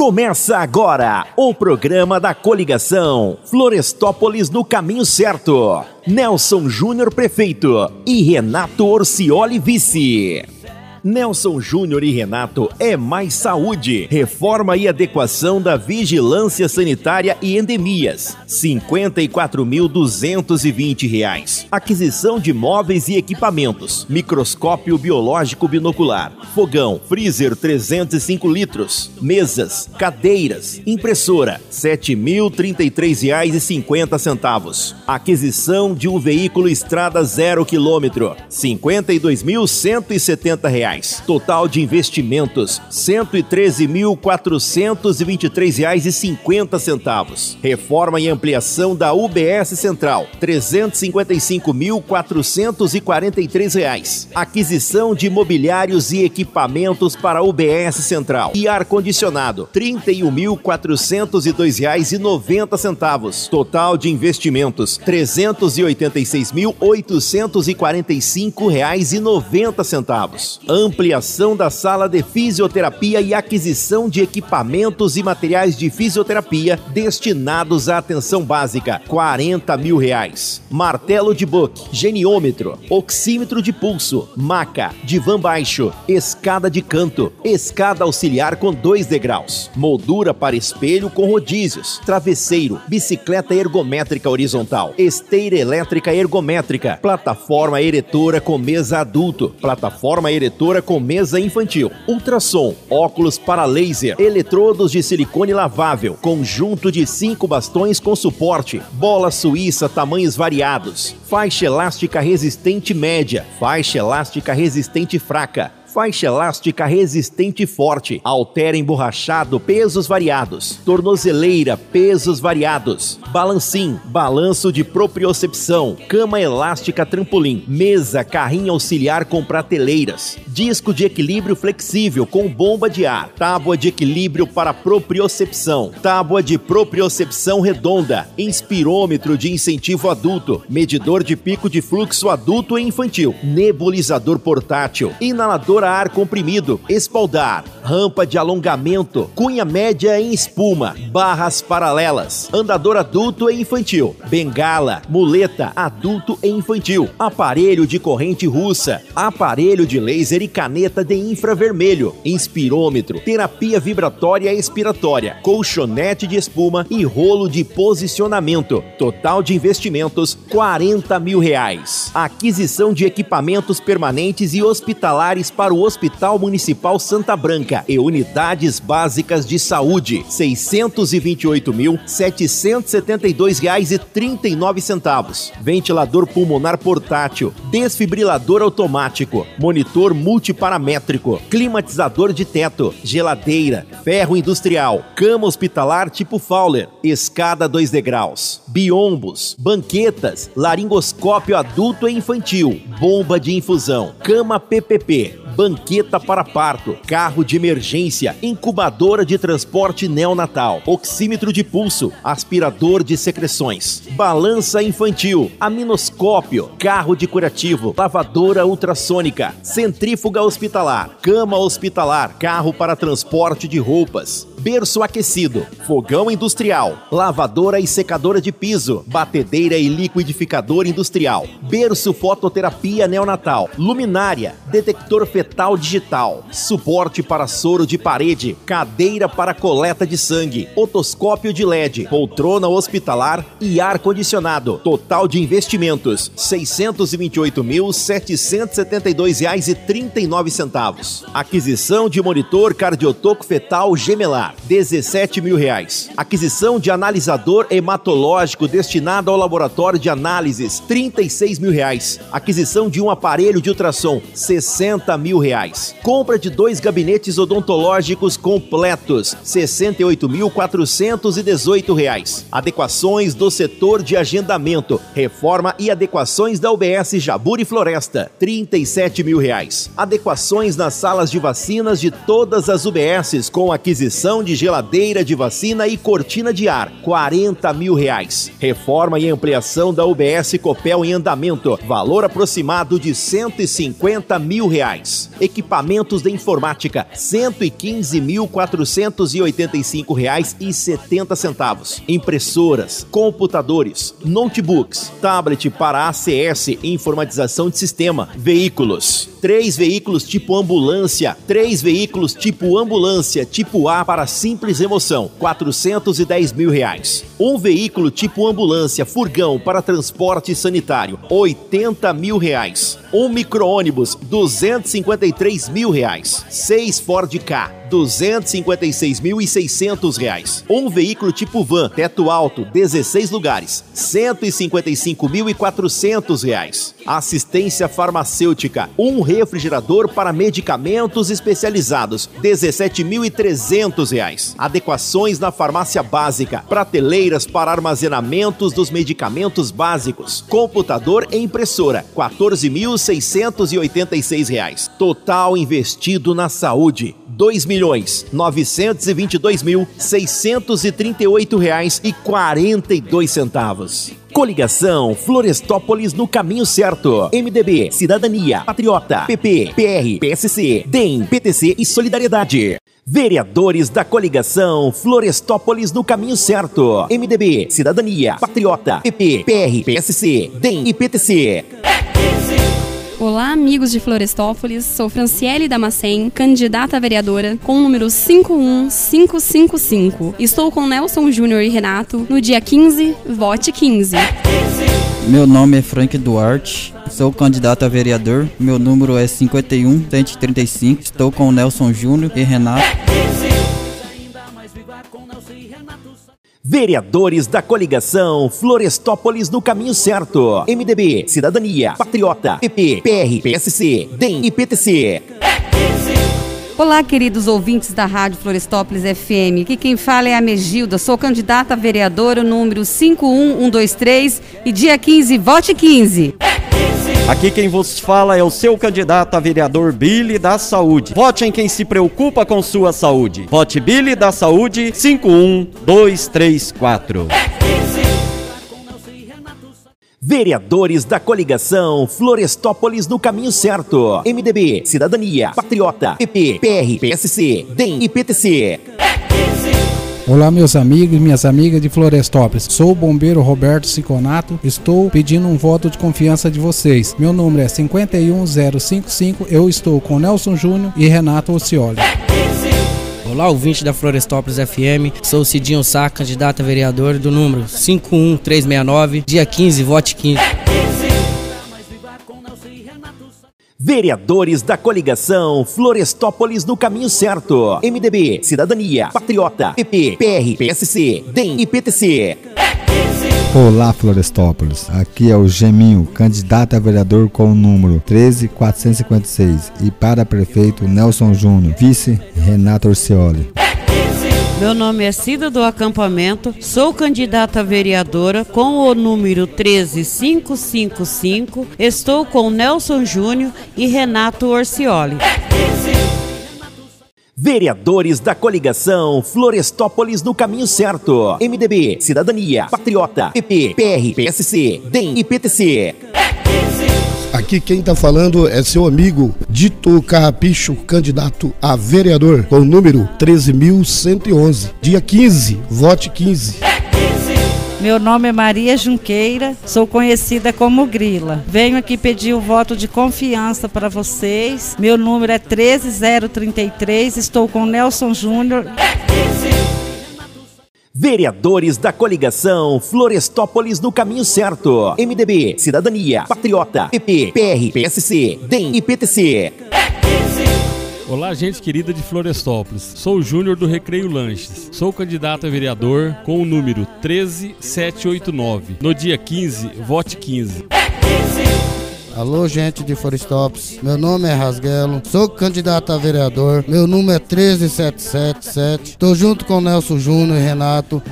Começa agora o programa da coligação Florestópolis no caminho certo. Nelson Júnior prefeito e Renato Orcioli vice. Nelson Júnior e Renato é mais saúde, reforma e adequação da vigilância sanitária e endemias, R$ 54.220. Aquisição de móveis e equipamentos, microscópio biológico binocular, fogão, freezer 305 litros, mesas, cadeiras, impressora, R$ 7.033,50. Aquisição de um veículo estrada zero quilômetro, R$ 52.170 reais. Total de investimentos: R$ 113.423,50. Reforma e ampliação da UBS Central: 355.443 reais. Aquisição de mobiliários e equipamentos para UBS Central e ar condicionado: R$ 31.402,90. Total de investimentos: R$ 386.845,90 ampliação da sala de fisioterapia e aquisição de equipamentos e materiais de fisioterapia destinados à atenção básica, 40 mil reais. Martelo de book, geniômetro, oxímetro de pulso, maca, divã baixo, escada de canto, escada auxiliar com dois degraus, moldura para espelho com rodízios, travesseiro, bicicleta ergométrica horizontal, esteira elétrica ergométrica, plataforma eretora com mesa adulto, plataforma eretora com mesa infantil, ultrassom, óculos para laser, eletrodos de silicone lavável, conjunto de cinco bastões com suporte, bola suíça tamanhos variados, faixa elástica resistente média, faixa elástica resistente fraca, faixa elástica resistente e forte, altera emborrachado, pesos variados, tornozeleira, pesos variados, balancim, balanço de propriocepção, cama elástica trampolim, mesa, carrinho auxiliar com prateleiras, disco de equilíbrio flexível com bomba de ar, tábua de equilíbrio para propriocepção, tábua de propriocepção redonda, inspirômetro de incentivo adulto, medidor de pico de fluxo adulto e infantil, nebulizador portátil, inalador a ar comprimido, espaldar, rampa de alongamento, cunha média em espuma, barras paralelas, andador adulto e infantil, bengala, muleta adulto e infantil, aparelho de corrente russa, aparelho de laser e caneta de infravermelho, inspirômetro, terapia vibratória e expiratória, colchonete de espuma e rolo de posicionamento. Total de investimentos: 40 mil reais. Aquisição de equipamentos permanentes e hospitalares para o Hospital Municipal Santa Branca e unidades básicas de saúde, R$ 628.772,39. Ventilador pulmonar portátil, desfibrilador automático, monitor multiparamétrico, climatizador de teto, geladeira, ferro industrial, cama hospitalar tipo Fowler, escada 2 degraus, biombos, banquetas, laringoscópio adulto e infantil, bomba de infusão, cama PPP, banqueta para parto, carro de emergência, incubadora de transporte neonatal, oxímetro de pulso, aspirador de secreções, balança infantil, aminoscópio, carro de curativo, lavadora ultrassônica, centrífuga hospitalar, cama hospitalar, carro para transporte de roupas, berço aquecido, fogão industrial, lavadora e secadora de piso, batedeira e liquidificador industrial, berço fototerapia neonatal, luminária, detector fetal digital, suporte para soro de parede, cadeira para coleta de sangue, otoscópio de LED, poltrona hospitalar e ar condicionado. Total de investimentos: R$ 628.772,39. Aquisição de monitor cardiotoco fetal gemelar 17 mil reais. Aquisição de analisador hematológico destinado ao laboratório de análises, 36 mil reais. Aquisição de um aparelho de ultrassom, 60 mil reais. Compra de dois gabinetes odontológicos completos, 68.418 reais. Adequações do setor de agendamento, reforma e adequações da UBS Jaburi Floresta, 37 mil reais. Adequações nas salas de vacinas de todas as UBSs com aquisição de geladeira de vacina e cortina de ar, 40 mil reais. Reforma e ampliação da UBS Copel em andamento, valor aproximado de 150 mil reais. Equipamentos de informática, 115.485 reais e 70 centavos. Impressoras, computadores, notebooks, tablet para ACS, informatização de sistema, veículos. Três veículos tipo ambulância, três veículos tipo ambulância tipo A para simples remoção, 410 mil reais. Um veículo tipo ambulância, furgão para transporte sanitário, 80 mil reais. Um micro-ônibus, 253 mil reais. Seis Ford K, 256.600 reais. Um veículo tipo van, teto alto, 16 lugares, 155.400 reais. Assistência farmacêutica, um refrigerador para medicamentos especializados, 17.300 reais. Adequações na farmácia básica, prateleiras para armazenamentos dos medicamentos básicos, computador e impressora, 14.686 reais. Total investido na saúde, 2 milhões 922 mil 638 reais e 42 centavos. Coligação Florestópolis no caminho certo. MDB, Cidadania, Patriota, PP, PR, PSC, DEM, PTC e Solidariedade. Vereadores da coligação Florestópolis no caminho certo. MDB, Cidadania, Patriota, PP, PR, PSC, DEM e PTC. Olá, amigos de Florestópolis. Sou Franciele Damascen, candidata a vereadora com o número 51555. Estou com Nelson Júnior e Renato no dia 15, vote 15. Meu nome é Frank Duarte, sou candidato a vereador. Meu número é 51 135. Estou com Nelson Júnior e Renato. Vereadores da coligação Florestópolis no caminho certo. MDB, Cidadania, Patriota, PP, PR, PSC, DEM e PTC. Olá, queridos ouvintes da Rádio Florestópolis FM. Aqui quem fala é a Megilda. Sou candidata a vereadora número 51123 e dia 15, vote 15. Aqui quem vos fala é o seu candidato a vereador Billy da Saúde. Vote em quem se preocupa com sua saúde. Vote Billy da Saúde 51234. Vereadores da coligação Florestópolis no caminho certo. MDB, Cidadania, Patriota, PP, PR, PSC, DEM e PTC. Olá, meus amigos e minhas amigas de Florestópolis. Sou o bombeiro Roberto Siconato. Estou pedindo um voto de confiança de vocês. Meu número é 51055. Eu estou com Nelson Júnior e Renato Ocioli. Olá, ouvinte da Florestópolis FM. Sou Cidinho Sá, candidato a vereador do número 51369, dia 15, vote 15. Vereadores da coligação Florestópolis no caminho certo. MDB, Cidadania, Patriota, PP, PR, PSC, DEM e PTC. Olá, Florestópolis. Aqui é o Geminho, candidato a vereador com o número 13456 e para prefeito Nelson Júnior, vice Renato Orcioli. Meu nome é Cida do Acampamento, sou candidata vereadora com o número 13555. Estou com Nelson Júnior e Renato Orcioli. Vereadores da coligação Florestópolis no caminho certo. MDB, Cidadania, Patriota, PP, PR, PSC, DEM e PTC. Aqui quem tá falando é seu amigo Dito Carrapicho, candidato a vereador, com o número 13.111. Dia 15, vote 15. Meu nome é Maria Junqueira, sou conhecida como Grila. Venho aqui pedir o voto de confiança para vocês. Meu número é 13033, estou com Nelson Júnior. Vereadores da coligação Florestópolis no caminho certo. MDB, Cidadania, Patriota, PP, PR, PSC, DEM e PTC. Olá, gente querida de Florestópolis. Sou o Júnior do Recreio Lanches. Sou candidato a vereador com o número 13789. No dia 15, vote 15. Alô, gente de Florestópolis. Meu nome é Rasguelo. Sou candidato a vereador. Meu número é 13777. Tô junto com Nelson Júnior e Renato.